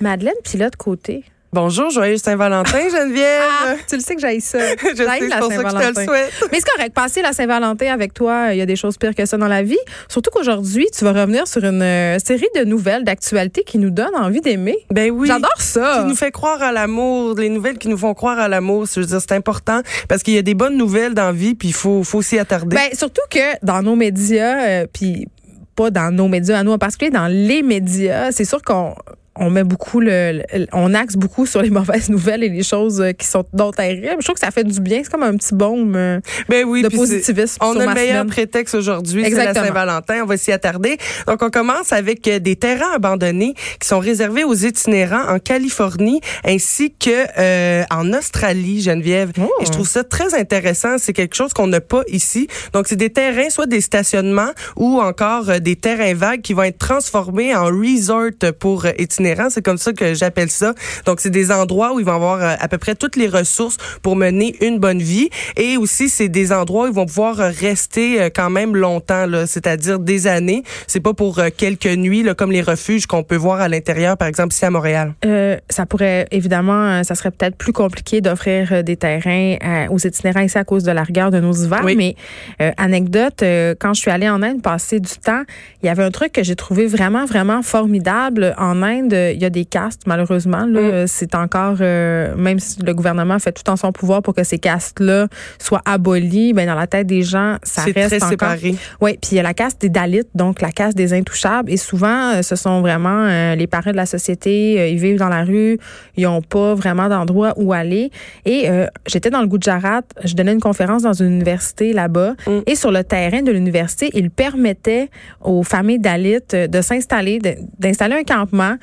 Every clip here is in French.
Madeleine Pilote Côté. Bonjour, joyeux Saint-Valentin, Geneviève. Ah, tu le sais que j'aille ça. je sais, c'est pour ça que je te le souhaite. Mais c'est correct. Passer la Saint-Valentin avec toi, il y a des choses pires que ça dans la vie. Surtout qu'aujourd'hui, tu vas revenir sur une euh, série de nouvelles d'actualité qui nous donnent envie d'aimer. Ben oui. J'adore ça. Qui nous fait croire à l'amour, les nouvelles qui nous font croire à l'amour. Je veux dire, c'est important parce qu'il y a des bonnes nouvelles dans la vie, puis il faut, faut s'y attarder. Ben, surtout que dans nos médias, euh, puis pas dans nos médias à nous en particulier, dans les médias, c'est sûr qu'on on met beaucoup le, on axe beaucoup sur les mauvaises nouvelles et les choses euh, qui sont d'autres terribles. Je trouve que ça fait du bien. C'est comme un petit baume euh, ben oui, de positivisme. On sur a le meilleur semaine. prétexte aujourd'hui, c'est la Saint-Valentin. On va s'y attarder. Donc, on commence avec euh, des terrains abandonnés qui sont réservés aux itinérants en Californie ainsi que euh, en Australie, Geneviève. Oh. Et je trouve ça très intéressant. C'est quelque chose qu'on n'a pas ici. Donc, c'est des terrains, soit des stationnements ou encore des terrains vagues qui vont être transformés en resort pour euh, itinérants. C'est comme ça que j'appelle ça. Donc, c'est des endroits où ils vont avoir euh, à peu près toutes les ressources pour mener une bonne vie. Et aussi, c'est des endroits où ils vont pouvoir euh, rester euh, quand même longtemps, c'est-à-dire des années. C'est pas pour quelques nuits, là, comme les refuges qu'on peut voir à l'intérieur, par exemple ici à Montréal. Euh, ça pourrait évidemment, ça serait peut-être plus compliqué d'offrir des terrains aux itinérants ici à cause de la rigueur de nos hivers. Oui. Mais euh, anecdote, euh, quand je suis allée en Inde passer du temps, il y avait un truc que j'ai trouvé vraiment vraiment formidable. En Inde, il y a des castes malheureusement. Là, Mm. Euh, c'est encore euh, même si le gouvernement fait tout en son pouvoir pour que ces castes-là soient abolis, ben dans la tête des gens, ça C'est reste très encore séparé. oui, puis il y a la caste des Dalits, donc la caste des intouchables. Et souvent, euh, ce sont vraiment euh, les parents de la société. ils vivent dans la rue, ils n'ont pas vraiment d'endroit où aller. Et euh, j'étais dans le Gujarat, je donnais une conférence dans une université là-bas. Mm. Et sur le terrain de l'université, ils permettaient aux familles Dalits de s'installer, de- d'installer un campement,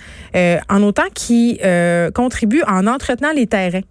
en autant qu'ils euh, contribuent en entretenant les terrains.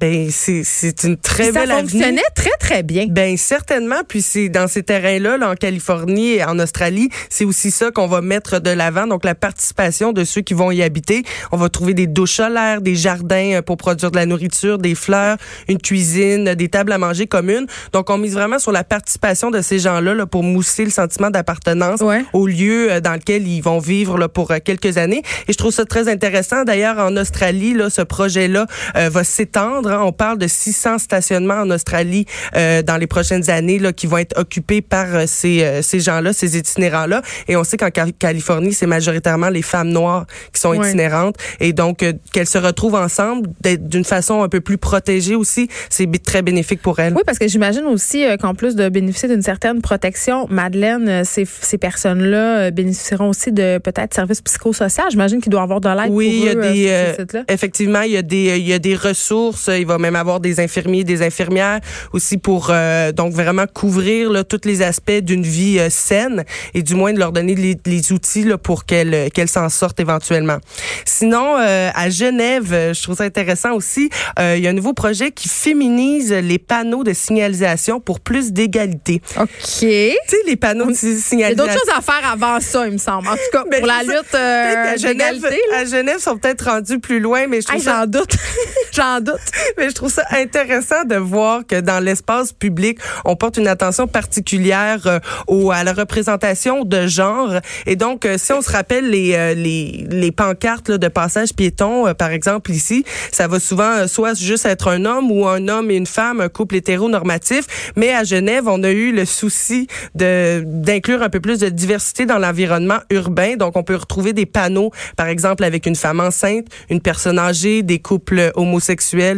Ben, c'est, c'est une très Puis ça belle avenue. fonctionnait très, très bien. Ben certainement, puis c'est dans ces terrains-là, là, en Californie et en Australie, c'est aussi ça qu'on va mettre de l'avant. Donc la participation de ceux qui vont y habiter. On va trouver des douches solaires, des jardins euh, pour produire de la nourriture, des fleurs, une cuisine, des tables à manger communes. Donc on mise vraiment sur la participation de ces gens-là là, pour mousser le sentiment d'appartenance Ouais. au lieu euh, dans lequel ils vont vivre là, pour euh, quelques années. Et je trouve ça très intéressant. D'ailleurs, en Australie, là, ce projet-là euh, va s'étendre. Hein. On parle de 600 stationnements en Australie euh, dans les prochaines années là, qui vont être occupés par euh, ces, euh, ces gens-là, ces itinérants-là. Et on sait qu'en Ca- Californie, c'est majoritairement les femmes noires qui sont itinérantes. Et donc, qu'elles se retrouvent ensemble d'une façon un peu plus protégée aussi, c'est très bénéfique pour elles. Oui, parce que j'imagine aussi qu'en plus de bénéficier d'une certaine protection, Madeleine, ces, ces personnes-là bénéficieront aussi de peut-être services psychosociaux. J'imagine qu'il doit y avoir de l'aide Oui, il y a pour eux, des, euh. Effectivement, il y a des il y a des ressources. Il va même avoir des infirmiers, des infirmières aussi pour euh, donc vraiment couvrir là, tous les aspects d'une vie euh, saine et du moins de leur donner les, les outils là, pour qu'elles euh, qu'elles s'en sortent éventuellement. Sinon, euh, à Genève, euh, je trouve ça intéressant aussi. euh, il y a un nouveau projet qui féminise les panneaux de signalisation pour plus d'égalité. OK. Tu sais, les panneaux de Il y a signalisation. d'autres choses à faire avant ça, il me semble. En tout cas, Ben, pour la lutte euh, qu'à Genève, à Genève, ils sont peut-être rendus plus loin, mais je trouve Hey, ça doute. J'en doute. Mais je trouve ça intéressant de voir que dans l'espace public, on porte une attention particulière euh, au, à la représentation de genre. Et donc, euh, si on se rappelle les, euh, les, les pancartes là, de passage piéton, par exemple ici, ça va souvent soit juste être un homme ou un homme et une femme, un couple hétéronormatif. Mais à Genève, on a eu le souci de d'inclure un peu plus de diversité dans l'environnement urbain. Donc, on peut retrouver des panneaux, par exemple, avec une femme enceinte, une personne âgée, des couples homosexuels,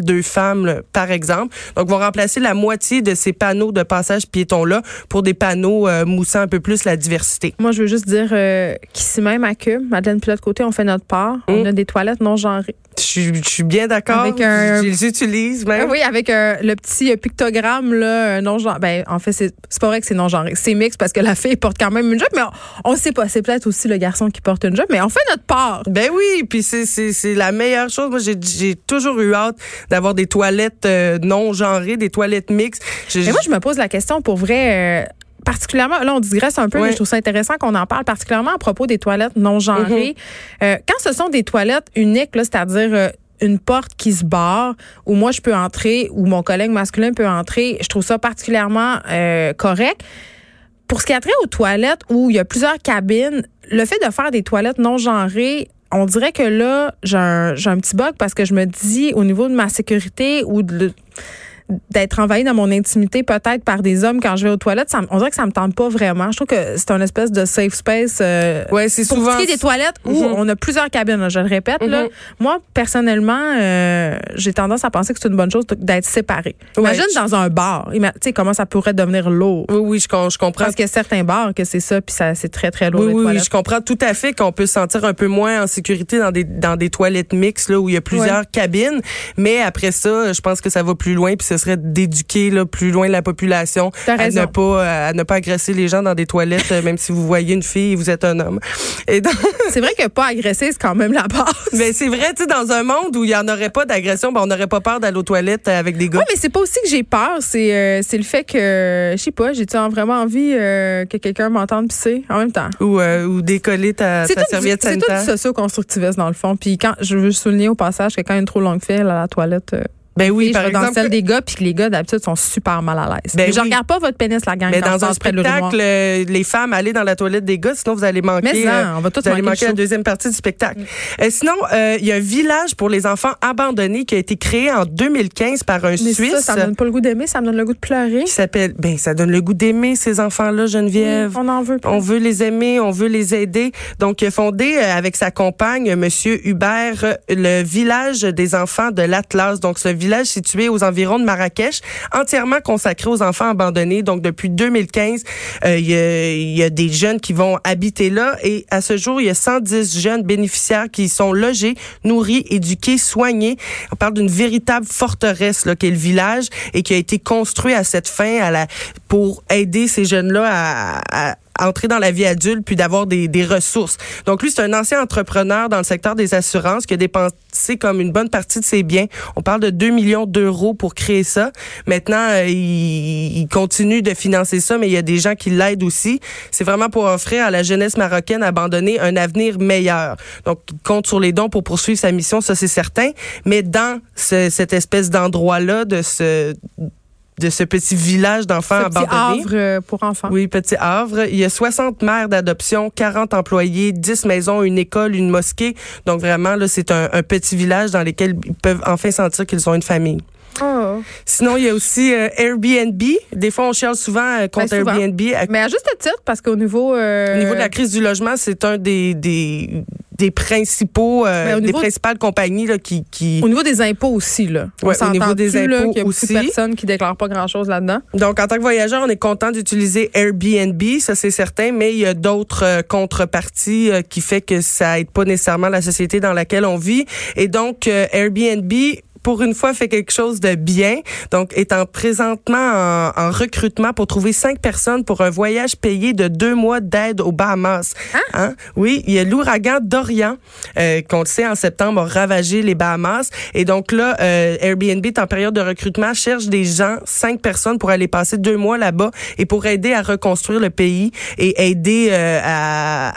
deux femmes, là, par exemple. Donc, on va remplacer la moitié de ces panneaux de passage piéton-là pour des panneaux euh, moussant un peu plus la diversité. Moi, je veux juste dire euh, qu'ici même à Cube, Madeleine Pilote Côté, on fait notre part. On Mm. a des toilettes non genrées. Je suis, je suis bien d'accord. Avec un- Je les utilise même. Oui, avec euh, le petit euh, pictogramme là, non genré. Ben, en fait, c'est c'est pas vrai que c'est non genré. C'est mix parce que la fille porte quand même une jupe, mais on, on sait pas. C'est peut-être aussi le garçon qui porte une jupe, mais on fait notre part. Ben oui, puis c'est c'est c'est la meilleure chose. Moi, j'ai j'ai toujours eu hâte d'avoir des toilettes euh, non genrées, des toilettes mixtes. Mais moi, je me pose la question pour vrai. euh, particulièrement, là, on digresse un peu, mais je trouve ça intéressant qu'on en parle, particulièrement à propos des toilettes non genrées. Euh, quand ce sont des toilettes uniques, là, c'est-à-dire euh, une porte qui se barre, où moi je peux entrer, où mon collègue masculin peut entrer, je trouve ça particulièrement euh, correct. Pour ce qui a trait aux toilettes où il y a plusieurs cabines, le fait de faire des toilettes non genrées on dirait que là, j'ai un, j'ai un petit bug parce que je me dis, au niveau de ma sécurité ou de d'être envahi dans mon intimité peut-être par des hommes quand je vais aux toilettes, ça, on dirait que ça me tente pas vraiment. Je trouve que c'est un espèce de safe space. Euh, ouais, c'est souvent. des toilettes où mhm. on a plusieurs cabines, je le répète. là. Mhm. Moi, personnellement, euh, j'ai tendance à penser que c'est une bonne chose d'être séparé. Imagine dans un bar. Tu sais comment ça pourrait devenir lourd. Oui, oui, je, je comprends. Parce qu'il y a certains bars que c'est ça, puis ça, c'est très, très lourd. Oui, oui, je comprends tout à fait qu'on peut se sentir un peu moins en sécurité dans des, dans des toilettes mixtes là, où il y a plusieurs cabines. Mais après ça, je pense que ça va plus loin, puis ce serait d'éduquer là, plus loin la population à ne pas euh, à ne pas agresser les gens dans des toilettes, euh, même si vous voyez une fille et vous êtes un homme. Et c'est vrai que pas agresser, c'est quand même la base. Mais c'est vrai, tu sais, dans un monde où il y en aurait pas d'agression, ben on n'aurait pas peur d'aller aux toilettes avec des gars. Oui, mais c'est pas aussi que j'ai peur, c'est euh, c'est le fait que je sais pas, j'ai vraiment envie que quelqu'un m'entende pisser en même temps? Ou ou décoller ta, ta serviette sanitaire. C'est tout du socio-constructivisme dans le fond. Puis quand je veux souligner au passage que quand il y a une trop longue file à la toilette ben oui, par exemple. dans celle des gars, puis que les gars d'habitude sont super mal à l'aise. Ben je regarde pas votre pénis, la gang. Mais dans un spectacle, les femmes, allez dans la toilette des gars, sinon vous allez manquer. Mais ça, on va tous vous allez manquer la deuxième partie du spectacle. Mm. Euh, sinon, euh, il y a un village pour les enfants abandonnés qui a été créé en 2015 par un Mais Suisse. Ça, ça me donne pas le goût d'aimer, ça me donne le goût de pleurer. Qui s'appelle, ben ça donne le goût d'aimer ces enfants-là, Geneviève. on en veut. On veut les aimer, on veut les aider. Donc, il a fondé euh, avec sa compagne, Monsieur Hubert, le village des enfants de l'Atlas. Donc, ce village situé aux environs de Marrakech, entièrement consacré aux enfants abandonnés. Donc, depuis 2015, euh, il y, a, des jeunes qui vont habiter là et à ce jour, il y a 110 jeunes bénéficiaires qui sont logés, nourris, éduqués, soignés. On parle d'une véritable forteresse là qu'est le village et qui a été construit à cette fin à la pour aider ces jeunes-là à, à entrer dans la vie adulte puis d'avoir des, des, ressources. Donc lui, c'est un ancien entrepreneur dans le secteur des assurances qui a dépensé comme une bonne partie de ses biens. On parle de 2 millions d'euros pour créer ça. Maintenant, euh, il, il, continue de financer ça, mais il y a des gens qui l'aident aussi. C'est vraiment pour offrir à la jeunesse marocaine abandonnée un avenir meilleur. Donc, il compte sur les dons pour poursuivre sa mission, ça c'est certain. Mais dans ce, cette espèce d'endroit-là, de ce de ce petit village d'enfants abandonnés. Petit Havre euh, pour enfants. Oui, petit Havre. Il y a 60 mères d'adoption, 40 employés, 10 maisons, une école, une mosquée. Donc vraiment, là, c'est un, petit village dans lequel ils peuvent enfin sentir qu'ils ont une famille. Oh. Sinon, il y a aussi euh, Airbnb. Des fois, on cherche souvent euh, contre ben, Airbnb. Mais à juste titre, parce qu'au niveau... Au niveau de la crise du logement, c'est un des, des des principaux euh, des principales compagnies là, qui, qui au niveau des impôts aussi là. Ouais, au niveau des impôts il y a aussi. personnes qui déclarent pas grand chose là-dedans? Donc en tant que voyageur on est content d'utiliser Airbnb ça c'est certain mais il y a d'autres euh, contreparties euh, qui fait que ça aide pas nécessairement la société dans laquelle on vit. Et donc Airbnb pour une fois, fait quelque chose de bien. Donc, étant présentement en, en, recrutement pour trouver cinq personnes pour un voyage payé de deux mois d'aide aux Bahamas. Hein? hein? Oui, il y a l'ouragan Dorian, euh, qu'on le sait, en septembre, a ravagé les Bahamas. Et donc là, euh, Airbnb est en période de recrutement, cherche des gens, cinq personnes pour aller passer deux mois là-bas et pour aider à reconstruire le pays et aider euh, à,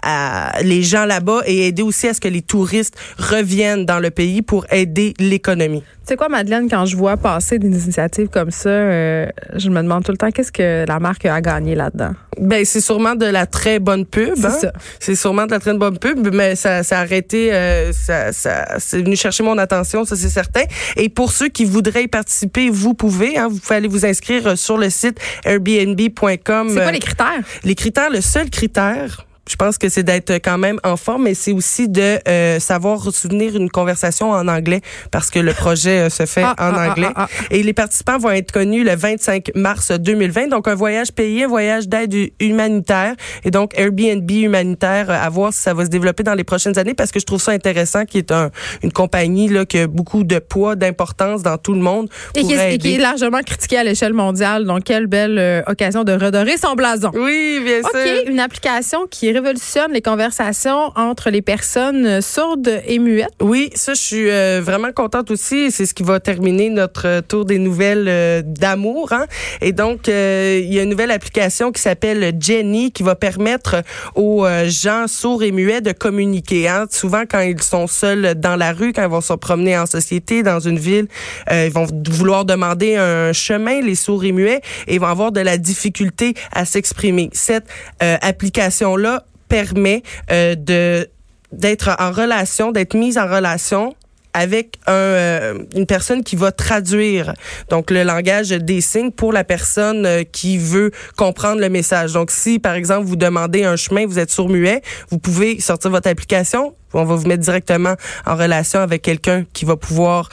à, les gens là-bas et aider aussi à ce que les touristes reviennent dans le pays pour aider l'économie. Tu sais quoi, Madeleine, quand je vois passer des initiatives comme ça, euh, je me demande tout le temps qu'est-ce que la marque a gagné là-dedans? Ben c'est sûrement de la très bonne pub. C'est hein? ça. C'est sûrement de la très bonne pub, mais ça, ça a arrêté, euh, ça, ça c'est venu chercher mon attention, ça c'est certain. Et pour ceux qui voudraient y participer, vous pouvez, hein, vous pouvez aller vous inscrire sur le site airbnb.com. C'est quoi les critères? Les critères, le seul critère je pense que c'est d'être quand même en forme, mais c'est aussi de euh, savoir soutenir une conversation en anglais parce que le projet euh, se fait ah, en ah, ah, anglais. Et les participants vont être connus le 25 mars 2020. Donc un voyage payé, un voyage d'aide humanitaire et donc Airbnb humanitaire euh, à voir si ça va se développer dans les prochaines années parce que je trouve ça intéressant qui est un, une compagnie là qui a beaucoup de poids, d'importance dans tout le monde et qui, est, et qui est largement critiquée à l'échelle mondiale. Donc quelle belle occasion de redorer son blason. Oui, bien sûr. OK, une application qui révolutionne les conversations entre les personnes sourdes et muettes. Oui, ça, je suis euh, vraiment contente aussi. C'est ce qui va terminer notre tour des nouvelles euh, d'amour. Hein? Et donc, euh, il y a une nouvelle application qui s'appelle Jenny qui va permettre aux gens sourds et muets de communiquer. Hein? Souvent, quand ils sont seuls dans la rue, quand ils vont se promener en société, dans une ville, ils vont vouloir demander un chemin, les sourds et muets, et ils vont avoir de la difficulté à s'exprimer. Cette application-là permet euh, de d'être en relation, d'être mise en relation avec euh, une personne qui va traduire donc le langage des signes pour la personne euh, qui veut comprendre le message. Donc si par exemple vous demandez un chemin, vous êtes sourd-muet, vous pouvez sortir votre application, on va vous mettre directement en relation avec quelqu'un qui va pouvoir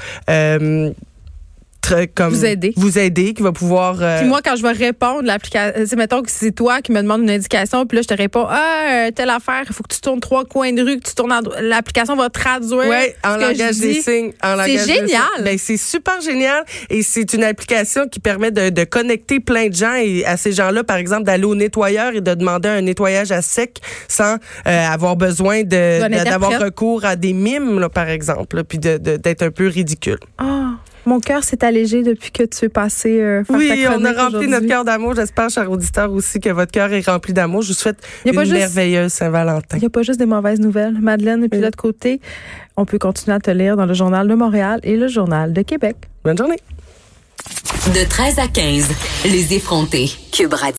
comme vous aider. Vous aider, qui va pouvoir. Euh, puis moi, quand je vais répondre, l'application, c'est mettons que c'est toi qui me demande une indication, puis là je te réponds, ah telle affaire, il faut que tu tournes trois coins de rue, que tu tournes. L'application va traduire. Oui, en langage des signes. C'est génial. Ben, c'est super génial et c'est une application qui permet de, de, connecter plein de gens et à ces gens-là, par exemple, d'aller au nettoyeur et de demander un nettoyage à sec sans euh, avoir besoin de d'avoir recours à des mimes, là, par exemple, puis d'être un peu ridicule. Ah. Mon cœur s'est allégé depuis que tu es passé euh, Oui, on a rempli notre cœur d'amour. J'espère, cher auditeur, aussi que votre cœur est rempli d'amour. Je vous souhaite une merveilleuse Saint-Valentin. Il n'y a pas juste des mauvaises nouvelles. Madeleine, et puis de l'autre côté, on peut continuer à te lire dans le Journal de Montréal et le Journal de Québec. Bonne journée. De 13 à 15, les effrontés. Cube